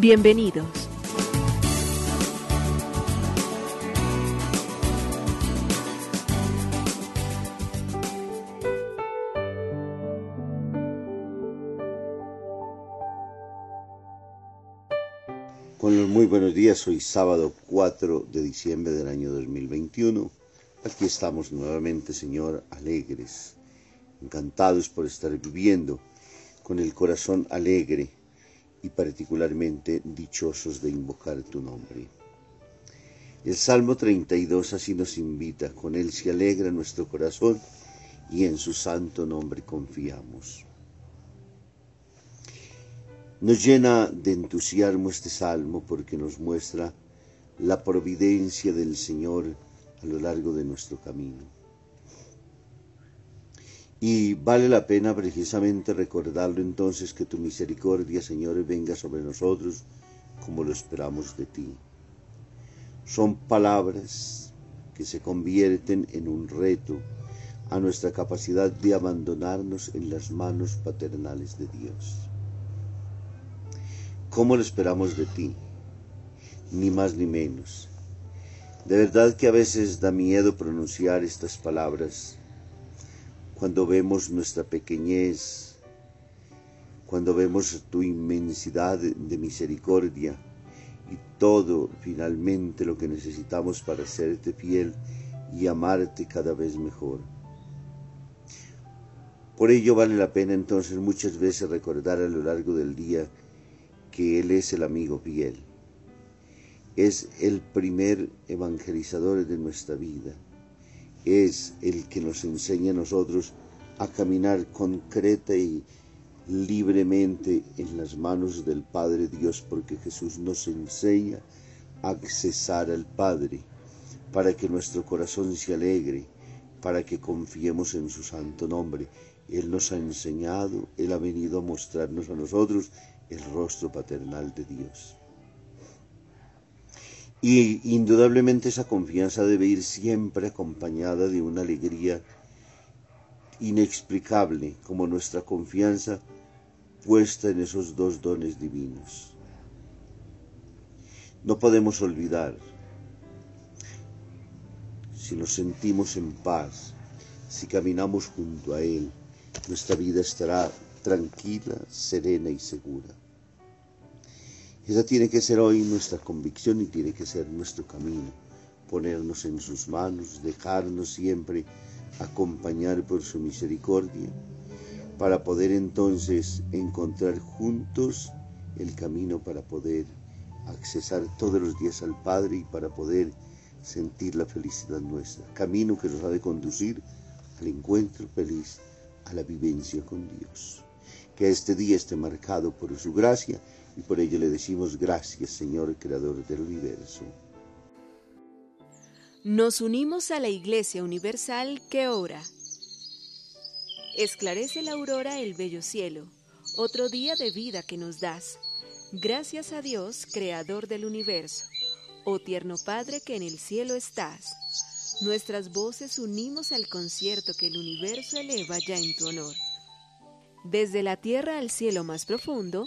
Bienvenidos. Los muy buenos días, hoy sábado 4 de diciembre del año 2021. Aquí estamos nuevamente, Señor, alegres, encantados por estar viviendo con el corazón alegre y particularmente dichosos de invocar tu nombre. El Salmo 32 así nos invita, con él se alegra nuestro corazón y en su santo nombre confiamos. Nos llena de entusiasmo este salmo porque nos muestra la providencia del Señor a lo largo de nuestro camino. Y vale la pena precisamente recordarlo entonces que tu misericordia, Señor, venga sobre nosotros como lo esperamos de ti. Son palabras que se convierten en un reto a nuestra capacidad de abandonarnos en las manos paternales de Dios. ¿Cómo lo esperamos de ti? Ni más ni menos. De verdad que a veces da miedo pronunciar estas palabras cuando vemos nuestra pequeñez, cuando vemos tu inmensidad de misericordia y todo finalmente lo que necesitamos para serte fiel y amarte cada vez mejor. Por ello vale la pena entonces muchas veces recordar a lo largo del día que Él es el amigo fiel. Es el primer evangelizador de nuestra vida. Es el que nos enseña a nosotros a caminar concreta y libremente en las manos del Padre Dios, porque Jesús nos enseña a accesar al Padre, para que nuestro corazón se alegre, para que confiemos en su santo nombre. Él nos ha enseñado, Él ha venido a mostrarnos a nosotros el rostro paternal de Dios. Y indudablemente esa confianza debe ir siempre acompañada de una alegría inexplicable como nuestra confianza puesta en esos dos dones divinos. No podemos olvidar, si nos sentimos en paz, si caminamos junto a Él, nuestra vida estará tranquila, serena y segura. Esa tiene que ser hoy nuestra convicción y tiene que ser nuestro camino. Ponernos en sus manos, dejarnos siempre acompañar por su misericordia, para poder entonces encontrar juntos el camino para poder accesar todos los días al Padre y para poder sentir la felicidad nuestra. Camino que nos ha de conducir al encuentro feliz, a la vivencia con Dios que este día esté marcado por su gracia y por ello le decimos gracias, Señor, Creador del universo. Nos unimos a la Iglesia Universal que ora. Esclarece la aurora el bello cielo, otro día de vida que nos das. Gracias a Dios, Creador del universo, oh tierno Padre que en el cielo estás. Nuestras voces unimos al concierto que el universo eleva ya en tu honor. Desde la tierra al cielo más profundo,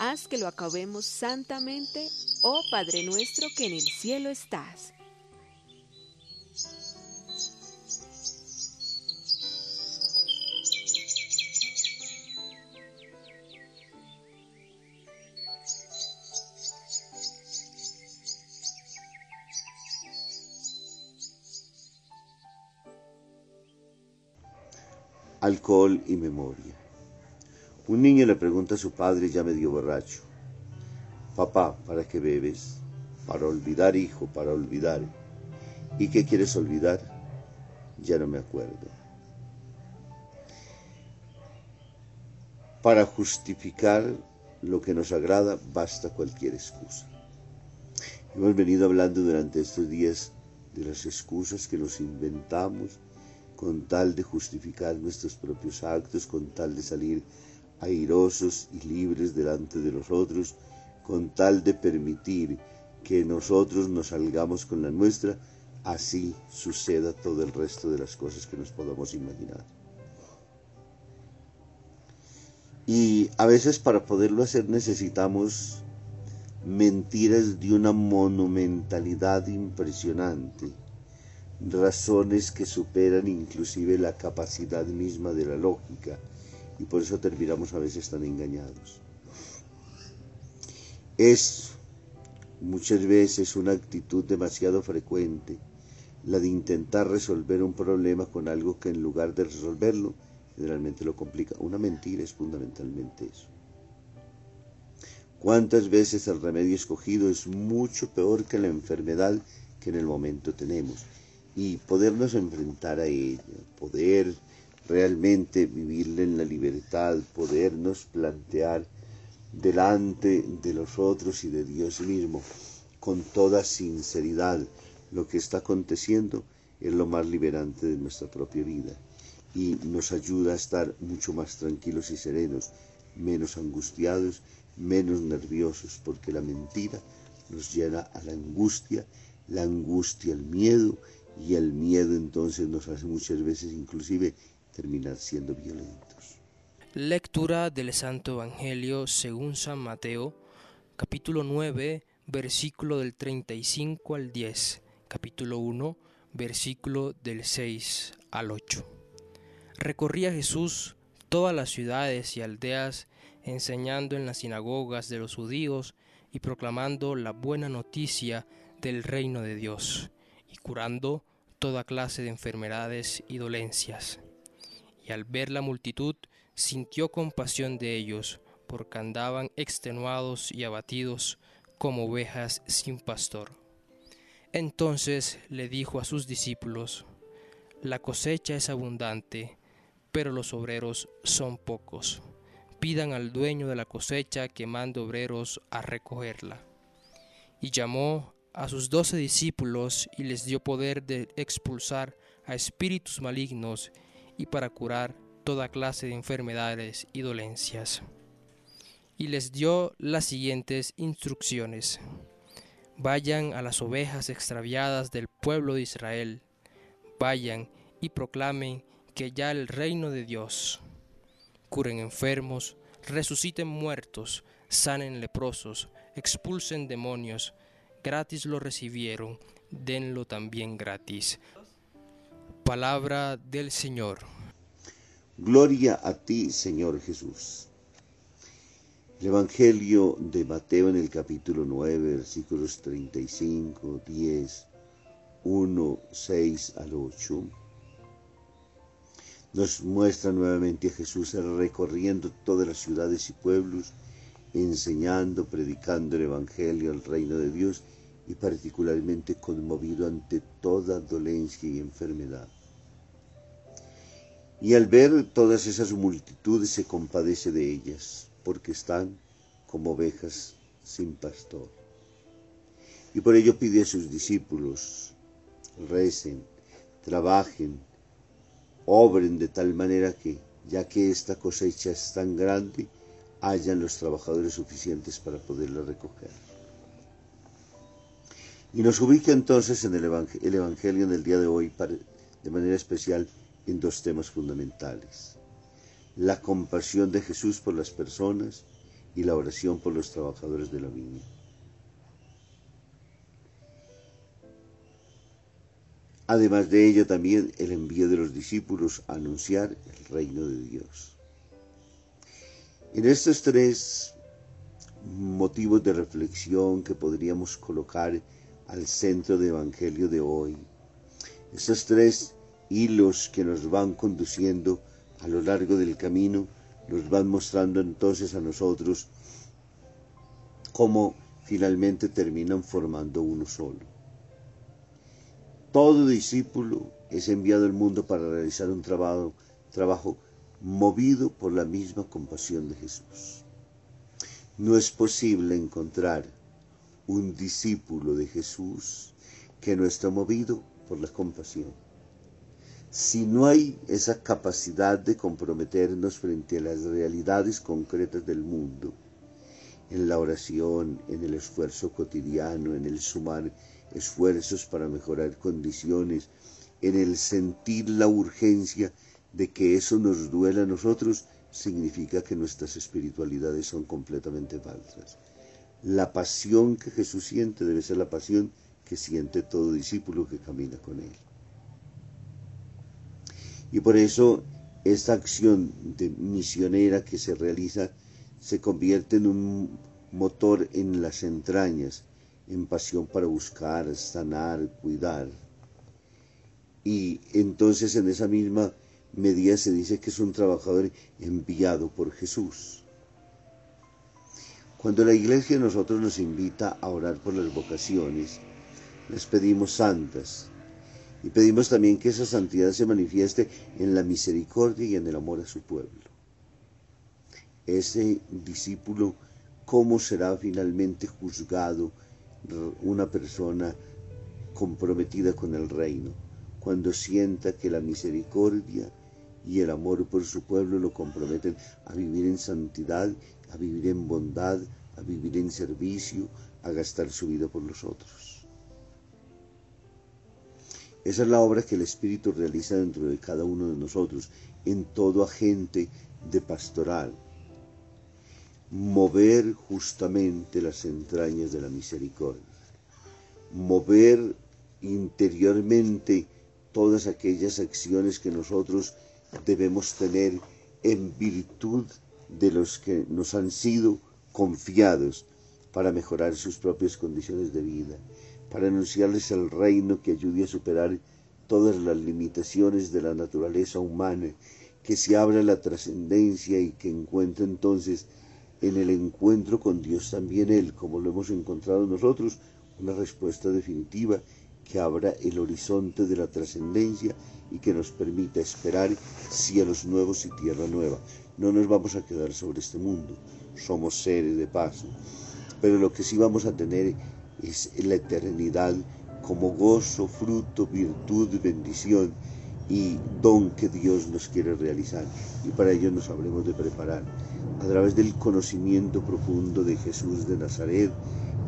haz que lo acabemos santamente, oh Padre nuestro que en el cielo estás. Alcohol y memoria. Un niño le pregunta a su padre ya medio borracho, papá, ¿para qué bebes? Para olvidar, hijo, para olvidar. ¿Y qué quieres olvidar? Ya no me acuerdo. Para justificar lo que nos agrada basta cualquier excusa. Hemos venido hablando durante estos días de las excusas que nos inventamos con tal de justificar nuestros propios actos, con tal de salir airosos y libres delante de los otros, con tal de permitir que nosotros nos salgamos con la nuestra, así suceda todo el resto de las cosas que nos podamos imaginar. Y a veces para poderlo hacer necesitamos mentiras de una monumentalidad impresionante, razones que superan inclusive la capacidad misma de la lógica, y por eso terminamos a veces tan engañados. Es muchas veces una actitud demasiado frecuente la de intentar resolver un problema con algo que en lugar de resolverlo, generalmente lo complica. Una mentira es fundamentalmente eso. ¿Cuántas veces el remedio escogido es mucho peor que la enfermedad que en el momento tenemos? Y podernos enfrentar a ella, poder realmente vivirla en la libertad, podernos plantear delante de los otros y de Dios mismo con toda sinceridad lo que está aconteciendo es lo más liberante de nuestra propia vida y nos ayuda a estar mucho más tranquilos y serenos, menos angustiados, menos nerviosos, porque la mentira nos llena a la angustia, la angustia al miedo y el miedo entonces nos hace muchas veces inclusive terminar siendo violentos. Lectura del Santo Evangelio según San Mateo, capítulo 9, versículo del 35 al 10, capítulo 1, versículo del 6 al 8. Recorría Jesús todas las ciudades y aldeas, enseñando en las sinagogas de los judíos y proclamando la buena noticia del reino de Dios, y curando toda clase de enfermedades y dolencias. Y al ver la multitud, sintió compasión de ellos, porque andaban extenuados y abatidos como ovejas sin pastor. Entonces le dijo a sus discípulos, La cosecha es abundante, pero los obreros son pocos. Pidan al dueño de la cosecha que mande obreros a recogerla. Y llamó a sus doce discípulos y les dio poder de expulsar a espíritus malignos y para curar toda clase de enfermedades y dolencias. Y les dio las siguientes instrucciones. Vayan a las ovejas extraviadas del pueblo de Israel. Vayan y proclamen que ya el reino de Dios. Curen enfermos, resuciten muertos, sanen leprosos, expulsen demonios. Gratis lo recibieron, denlo también gratis. Palabra del Señor. Gloria a ti, Señor Jesús. El Evangelio de Mateo en el capítulo 9, versículos 35, 10, 1, 6 al 8, nos muestra nuevamente a Jesús recorriendo todas las ciudades y pueblos, enseñando, predicando el Evangelio al reino de Dios y particularmente conmovido ante toda dolencia y enfermedad. Y al ver todas esas multitudes se compadece de ellas, porque están como ovejas sin pastor. Y por ello pide a sus discípulos, recen, trabajen, obren de tal manera que, ya que esta cosecha es tan grande, hayan los trabajadores suficientes para poderla recoger. Y nos ubica entonces en el, Evangelio en el día de hoy de manera especial en dos temas fundamentales. La compasión de Jesús por las personas y la oración por los trabajadores de la viña. Además de ello también el envío de los discípulos a anunciar el reino de Dios. En estos tres motivos de reflexión que podríamos colocar al centro del Evangelio de hoy, estos tres hilos que nos van conduciendo a lo largo del camino nos van mostrando entonces a nosotros cómo finalmente terminan formando uno solo. Todo discípulo es enviado al mundo para realizar un trabajo, trabajo movido por la misma compasión de Jesús. No es posible encontrar un discípulo de Jesús que no está movido por la compasión. Si no hay esa capacidad de comprometernos frente a las realidades concretas del mundo, en la oración, en el esfuerzo cotidiano, en el sumar esfuerzos para mejorar condiciones, en el sentir la urgencia de que eso nos duela a nosotros, significa que nuestras espiritualidades son completamente falsas. La pasión que Jesús siente debe ser la pasión que siente todo discípulo que camina con Él. Y por eso esta acción de misionera que se realiza se convierte en un motor en las entrañas, en pasión para buscar, sanar, cuidar. Y entonces en esa misma medida se dice que es un trabajador enviado por Jesús. Cuando la iglesia a nosotros nos invita a orar por las vocaciones, les pedimos santas y pedimos también que esa santidad se manifieste en la misericordia y en el amor a su pueblo. Ese discípulo, ¿cómo será finalmente juzgado una persona comprometida con el reino? Cuando sienta que la misericordia y el amor por su pueblo lo comprometen a vivir en santidad, a vivir en bondad, a vivir en servicio, a gastar su vida por los otros. Esa es la obra que el Espíritu realiza dentro de cada uno de nosotros, en todo agente de pastoral. Mover justamente las entrañas de la misericordia. Mover interiormente todas aquellas acciones que nosotros debemos tener en virtud de los que nos han sido confiados para mejorar sus propias condiciones de vida, para anunciarles el reino que ayude a superar todas las limitaciones de la naturaleza humana, que se abra la trascendencia y que encuentre entonces en el encuentro con Dios también Él, como lo hemos encontrado nosotros, una respuesta definitiva que abra el horizonte de la trascendencia y que nos permita esperar cielos nuevos y tierra nueva. No nos vamos a quedar sobre este mundo, somos seres de paso, pero lo que sí vamos a tener es la eternidad como gozo, fruto, virtud, bendición y don que Dios nos quiere realizar. Y para ello nos habremos de preparar a través del conocimiento profundo de Jesús de Nazaret,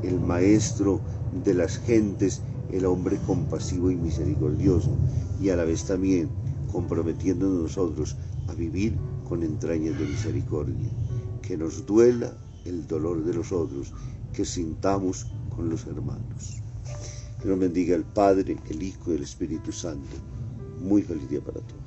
el Maestro de las gentes, el hombre compasivo y misericordioso, y a la vez también comprometiéndonos nosotros a vivir con entrañas de misericordia. Que nos duela el dolor de los otros, que sintamos con los hermanos. Que nos bendiga el Padre, el Hijo y el Espíritu Santo. Muy feliz día para todos.